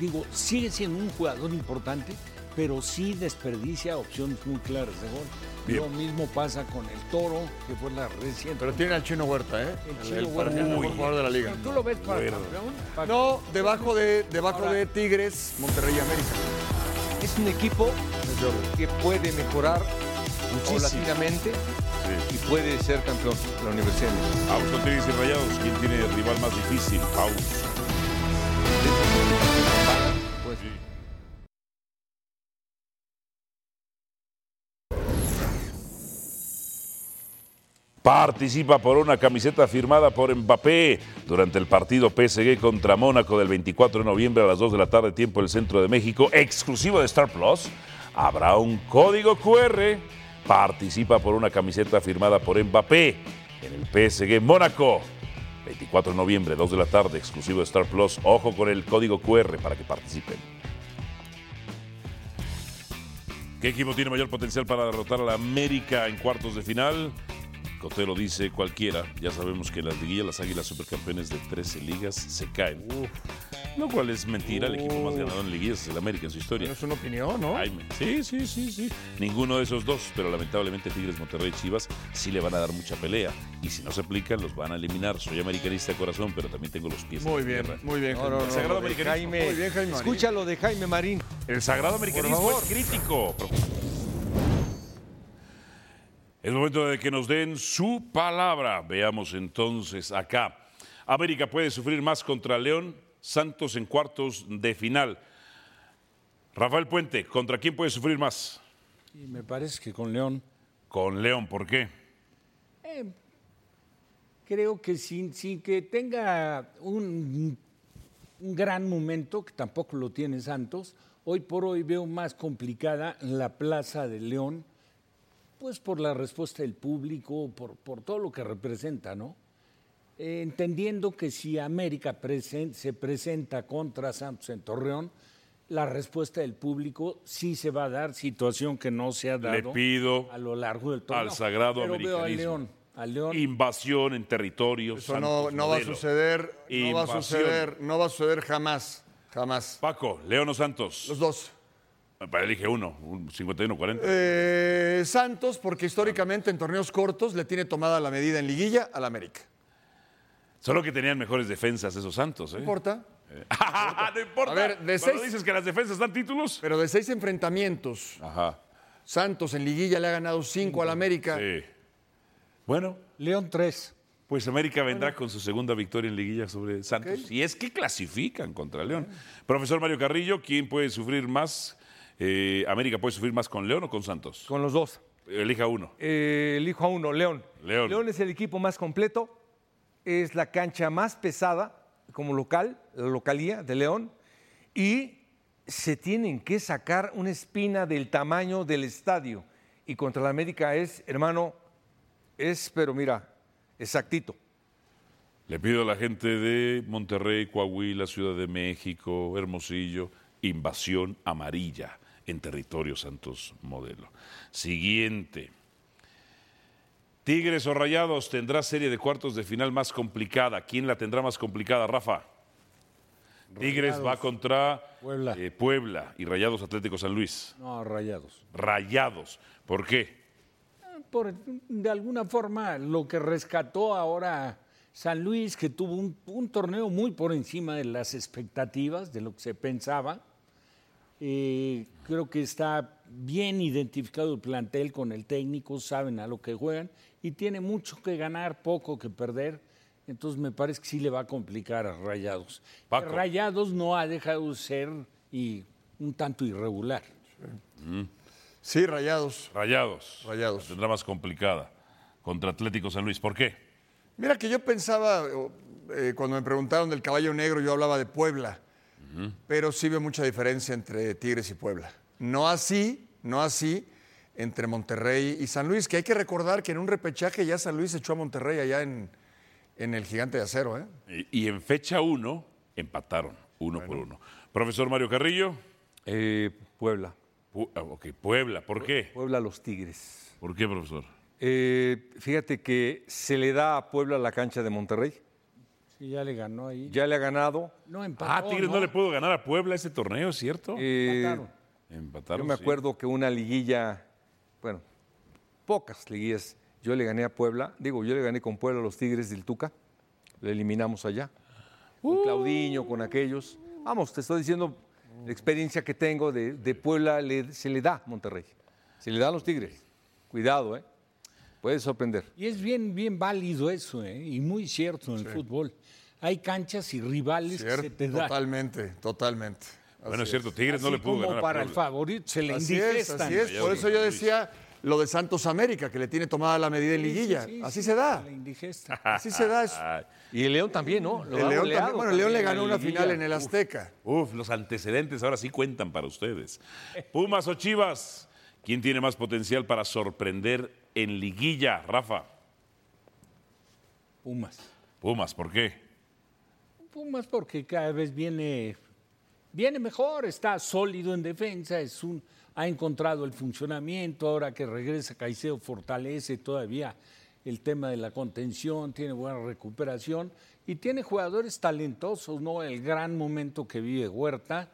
digo, sigue siendo un jugador importante, pero sí desperdicia opciones muy claras de gol. Bien. Lo mismo pasa con el Toro, que fue la reciente. Pero tiene al Chino Huerta, ¿eh? El El, Chino el Huerta. mejor jugador de la liga. ¿Tú lo ves para Bueno. campeón? Para- No, debajo de, debajo Ahora- de Tigres, Monterrey y América. Es un equipo que puede mejorar paulatinamente y puede ser campeón de la Universidad de México. Vamos con Tigres y Rayados. ¿Quién tiene el rival más difícil? Pausa. Participa por una camiseta firmada por Mbappé durante el partido PSG contra Mónaco del 24 de noviembre a las 2 de la tarde, tiempo del centro de México, exclusivo de Star Plus. Habrá un código QR. Participa por una camiseta firmada por Mbappé en el PSG Mónaco. 24 de noviembre, 2 de la tarde, exclusivo de Star Plus. Ojo con el código QR para que participen. ¿Qué equipo tiene mayor potencial para derrotar a la América en cuartos de final? Cotero dice cualquiera. Ya sabemos que en las liguillas las águilas supercampeones de 13 ligas se caen. Lo cual es mentira. El equipo más ganador en liguillas es el América en su historia. Es una opinión, ¿no? Jaime. Sí, sí, sí, sí. Ninguno de esos dos, pero lamentablemente Tigres, Monterrey y Chivas sí le van a dar mucha pelea. Y si no se aplican, los van a eliminar. Soy americanista de corazón, pero también tengo los pies Muy en bien, tierra. muy bien. No, no, Sagrado americanismo. Jaime, Muy bien, Jaime Marín. Escucha lo de Jaime Marín. El sagrado americanismo es crítico. Es momento de que nos den su palabra. Veamos entonces acá. América puede sufrir más contra León, Santos en cuartos de final. Rafael Puente, ¿contra quién puede sufrir más? Y me parece que con León, Con León, ¿por qué? creo que sin, sin que tenga un, un gran momento, que tampoco lo tiene Santos, hoy por hoy veo más complicada la plaza de León, pues por la respuesta del público, por, por todo lo que representa, ¿no? Eh, entendiendo que si América presen- se presenta contra Santos en Torreón, la respuesta del público sí se va a dar, situación que no se ha dado Le pido a lo largo del torneo. al sagrado Pero veo a. León, a León Invasión en territorio. Eso no, no va a suceder, no va a suceder, no va a suceder jamás, jamás. Paco, León o Santos. Los dos. Para elige uno, un 51-40. Eh, Santos, porque históricamente en torneos cortos le tiene tomada la medida en liguilla al América. Solo que tenían mejores defensas esos Santos, ¿eh? No importa. no importa. A ver, de Cuando seis- dices que las defensas dan títulos. Pero de seis enfrentamientos, Ajá. Santos en liguilla le ha ganado cinco al América. Sí. Bueno, León 3. pues América vendrá con su segunda victoria en liguilla sobre Santos. Y es que clasifican contra León. Profesor Mario Carrillo, ¿quién puede sufrir más? Eh, ¿América puede sufrir más con León o con Santos? Con los dos. Elija uno. Eh, elijo a uno, León. León. es el equipo más completo, es la cancha más pesada como local, la localía de León, y se tienen que sacar una espina del tamaño del estadio. Y contra la América es, hermano, es, pero mira, exactito. Le pido a la gente de Monterrey, Coahuila, Ciudad de México, Hermosillo, invasión amarilla en territorio Santos Modelo. Siguiente. Tigres o Rayados tendrá serie de cuartos de final más complicada. ¿Quién la tendrá más complicada, Rafa? Tigres va contra Puebla. eh, Puebla y Rayados Atlético San Luis. No, rayados. Rayados. ¿Por qué? Por, de alguna forma, lo que rescató ahora San Luis, que tuvo un, un torneo muy por encima de las expectativas, de lo que se pensaba. Eh, creo que está bien identificado el plantel con el técnico, saben a lo que juegan y tiene mucho que ganar, poco que perder. Entonces me parece que sí le va a complicar a Rayados. Paco. Rayados no ha dejado de ser y un tanto irregular. Sí, rayados. Rayados. Rayados. La tendrá más complicada contra Atlético San Luis. ¿Por qué? Mira que yo pensaba, eh, cuando me preguntaron del caballo negro, yo hablaba de Puebla, pero sí veo mucha diferencia entre Tigres y Puebla. No así, no así entre Monterrey y San Luis, que hay que recordar que en un repechaje ya San Luis echó a Monterrey allá en, en el Gigante de Acero. ¿eh? Y, y en fecha 1 empataron, uno por uno. Profesor Mario Carrillo, Eh, Puebla. Pu- ah, ok, Puebla, ¿por qué? Puebla los Tigres. ¿Por qué, profesor? Eh, fíjate que se le da a Puebla la cancha de Monterrey. Sí, ya le ganó ahí. Ya le ha ganado. No empató. Ah, Tigres no. le pudo ganar a Puebla ese torneo, ¿es cierto? Eh, Empataron. Empataron. Yo me sí. acuerdo que una liguilla, bueno, pocas liguillas, yo le gané a Puebla, digo, yo le gané con Puebla a los Tigres del Tuca, le eliminamos allá, con Claudiño, con aquellos. Vamos, te estoy diciendo la experiencia que tengo de, de Puebla, le- se le da a Monterrey, se le da a los Tigres. Cuidado, ¿eh? Puede sorprender. Y es bien, bien válido eso, ¿eh? y muy cierto en el fútbol. Hay canchas y rivales que se te dan. totalmente, totalmente. Bueno, es cierto, Tigres no le pudo como ganar a para el favorito se le Así es, así es. Por eso yo decía, lo de Santos América, que le tiene tomada la medida en liguilla. Sí, sí, Así sí, se da. La indigesta. Así se da eso. Y el León también, ¿no? Lo El León también- bueno, el León le ganó una final en el Azteca. Uf, los antecedentes ahora sí cuentan para ustedes. Pumas o Chivas, ¿quién tiene más potencial para sorprender en liguilla, Rafa? Pumas. Pumas, ¿por qué? Pumas porque cada vez viene, viene mejor, está sólido en defensa, es un, ha encontrado el funcionamiento, ahora que regresa Caicedo fortalece todavía el tema de la contención, tiene buena recuperación y tiene jugadores talentosos, ¿no? El gran momento que vive Huerta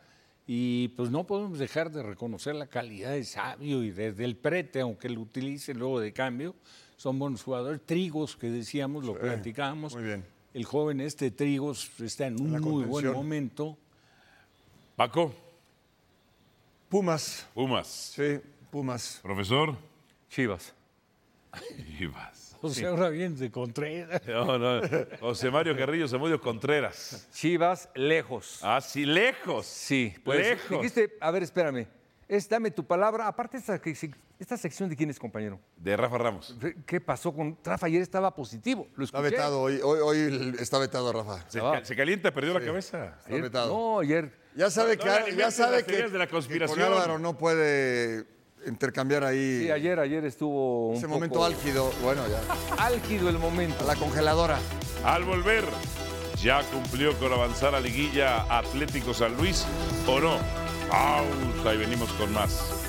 y pues no podemos dejar de reconocer la calidad de Sabio y desde el prete, aunque lo utilice luego de cambio, son buenos jugadores. Trigos, que decíamos, lo platicábamos. muy bien. El joven este Trigos está en un muy buen momento. Paco, Pumas, Pumas. sí, Pumas. Profesor, Chivas. Chivas. O sea, ahora bien de Contreras. No, no. José Mario Carrillo Zamudio Contreras. Chivas, lejos. Así lejos. Sí, pues. Lejos. Dijiste, a ver, espérame. Es, dame tu palabra. Aparte, esta, esta sección de quién es, compañero. De Rafa Ramos. ¿Qué pasó con Rafa? Ayer estaba positivo. Lo Está vetado hoy, hoy, hoy está vetado Rafa. Se, ca- se calienta, perdió la cabeza. Está Ayer- vetado. No, ayer. Ya sabe No, que, ya sabe que, de la que conspiración. con Álvaro no puede intercambiar ahí Sí, ayer, ayer estuvo un ese poco momento álgido. Bueno, ya. álgido el momento. A la congeladora. Al volver, ¿ya cumplió con avanzar a liguilla Atlético San Luis o no? Pausa y venimos con más.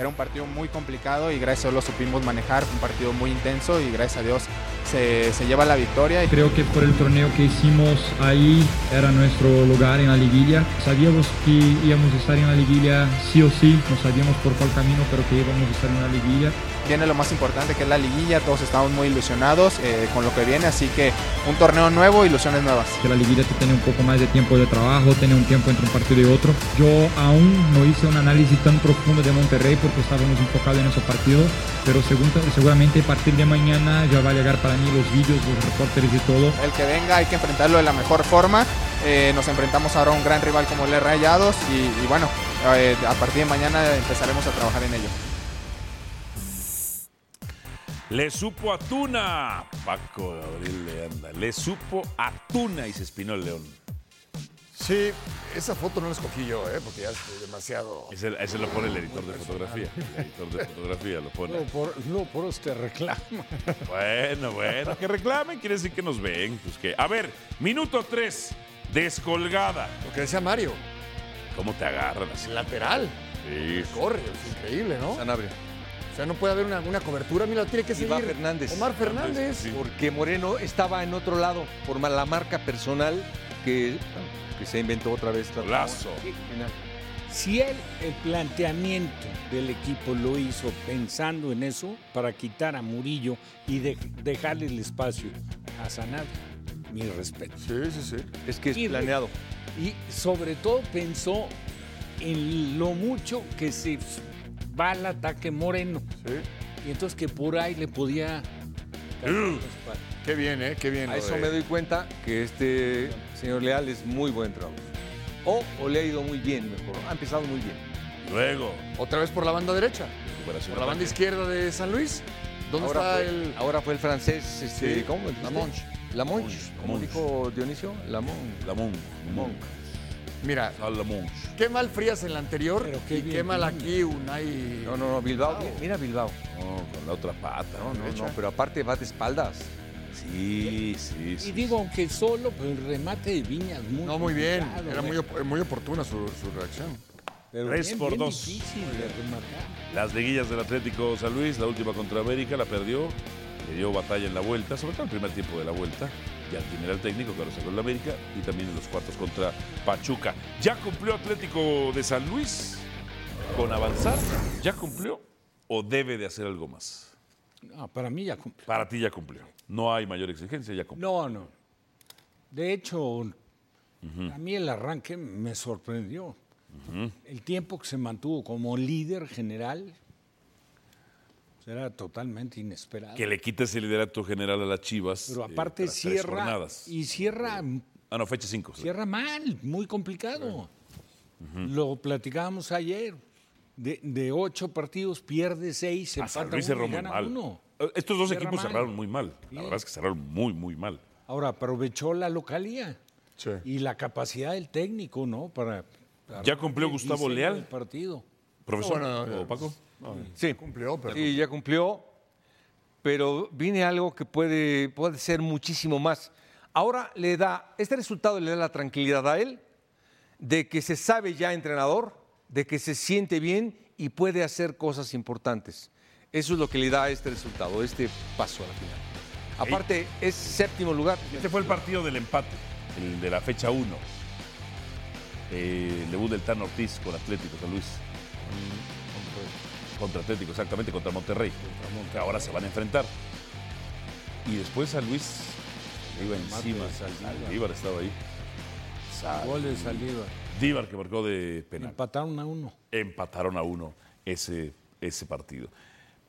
Era un partido muy complicado y gracias a Dios lo supimos manejar, un partido muy intenso y gracias a Dios se, se lleva la victoria. Creo que por el torneo que hicimos ahí era nuestro lugar en la liguilla. Sabíamos que íbamos a estar en la liguilla sí o sí, no sabíamos por cuál camino, pero que íbamos a estar en la liguilla. Viene lo más importante que es la liguilla, todos estamos muy ilusionados eh, con lo que viene, así que un torneo nuevo, ilusiones nuevas. Que la liguilla te tiene un poco más de tiempo de trabajo, tiene un tiempo entre un partido y otro. Yo aún no hice un análisis tan profundo de Monterrey porque estábamos enfocados en esos partidos, pero segun- seguramente a partir de mañana ya va a llegar para mí los vídeos, los reporteros y todo. El que venga hay que enfrentarlo de la mejor forma. Eh, nos enfrentamos ahora a un gran rival como el Rayados y, y bueno, eh, a partir de mañana empezaremos a trabajar en ello. Le supo a Tuna. Paco Gabriel le anda. Le supo a Tuna y se espinó el león. Sí, esa foto no la escogí yo, ¿eh? porque ya es demasiado. Ese, ese lo pone el editor de fotografía. El editor de fotografía lo pone. No, por, no, por eso te reclama. Bueno, bueno, que reclamen, quiere decir que nos ven. Pues que. A ver, minuto 3, descolgada. Lo que decía Mario, ¿Cómo te agarran así? lateral. Sí. Corre, es increíble, ¿no? Sanabria. O sea, no puede haber una, una cobertura. Mira, tiene que seguir. va Fernández. Omar Fernández. Sí. Porque Moreno estaba en otro lado por la marca personal que, que se inventó otra vez. Final. Si él, el planteamiento del equipo lo hizo pensando en eso, para quitar a Murillo y de- dejarle el espacio a Sanabria, mi respeto. Sí, sí, sí. Es que es Y- planeado. Y sobre todo pensó en lo mucho que se va al ataque Moreno. Y entonces que por ahí le podía... Qué bien, ¿eh? Qué bien. A eso de- me doy cuenta que este señor Leal es muy buen trabajo. O, o le ha ido muy bien, mejor. Ha empezado muy bien. Luego, Otra vez por la banda derecha. recuperación. Por la banda izquierda de San Luis. ¿Dónde ahora, está fue, el. ahora fue el francés, este, Sí, ¿cómo? dijiste? Lamonche. Lamonche. ¿Cómo Lamonche. dijo Dionisio? Lamonche. Lamón. Lamón. Mira, qué mal frías en la anterior Pero qué y qué mal bien. aquí Unai. No, no, no, Bilbao. Mira Bilbao. No, con la otra pata. No, no, derecha. no, pero aparte va de espaldas. Sí, sí, sí. Y digo, aunque solo, pero el remate de Viñas muy No, muy bien. complicado, Era ¿eh? muy, op- muy oportuna su, su reacción. Pero Tres bien, por bien dos. difícil de rematar. Las liguillas del Atlético San Luis, la última contra América, la perdió. Le dio batalla en la vuelta, sobre todo el primer tiempo de la vuelta. Ya tiene era el técnico, que ahora sacó el América. Y también en los cuartos contra Pachuca. ¿Ya cumplió Atlético de San Luis con avanzar? ¿Ya cumplió o debe de hacer algo más? No, para mí ya cumplió. Para ti ya cumplió. No hay mayor exigencia, ya cumplió. No, no. De hecho, a mí el arranque me sorprendió. El tiempo que se mantuvo como líder general era totalmente inesperado. Que le quites el liderato general a las Chivas. Pero eh, aparte cierra jornadas. y cierra Ah, no, fecha 5. cierra mal, muy complicado. Lo platicábamos ayer. De, de ocho partidos pierde seis, se A San empata Luis uno cerró y muy gana mal. uno. Eh, Estos dos Cierra equipos mal. cerraron muy mal. La Sí. verdad es que cerraron muy, muy mal. Ahora aprovechó la localía Sí. y la capacidad del técnico, ¿no? Para, para ¿Ya cumplió Gustavo Leal? partido. Profesor, No, bueno, ¿o Paco? Sí. Cumplió, pero. Y ya cumplió, pero viene algo que puede, puede ser muchísimo más. Ahora le da, este resultado le da la tranquilidad a él de que se sabe ya entrenador, de que se siente bien y puede hacer cosas importantes. Eso es lo que le da este resultado, este paso a la final. Aparte, es séptimo lugar. Este fue el partido del empate, el de la fecha 1. Eh, el debut del Tan Ortiz con Atlético San Luis. Contra Atlético, exactamente, contra Monterrey. Que ahora se van a enfrentar. Y después San Luis le iba encima. Saldívar estaba ahí. Gol de Saldívar. Díbar que marcó de penal. Empataron a uno. Empataron a uno ese, ese partido.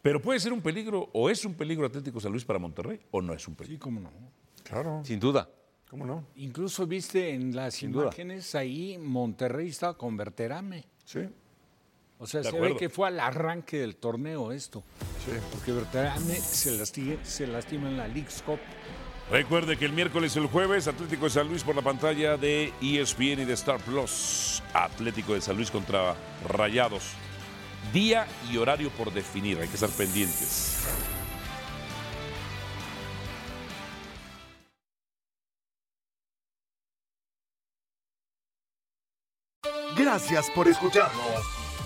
Pero puede ser un peligro, o es un peligro Atlético San Luis para Monterrey, o no es un Sí, peligro. cómo no. Claro, Sin duda. ¿cómo no? Incluso viste en las imágenes ahí Monterrey estaba con Berterame. Sí, O sea, De se acuerdo. ve que fue al arranque del torneo esto. sí. Porque Berterame se lastima, se lastima en la League's Cup. Recuerde que el miércoles y el jueves, Atlético de San Luis por la pantalla de ESPN y de Star Plus. Atlético de San Luis contra Rayados. Día y horario por definir, hay que estar pendientes. Gracias por escucharnos.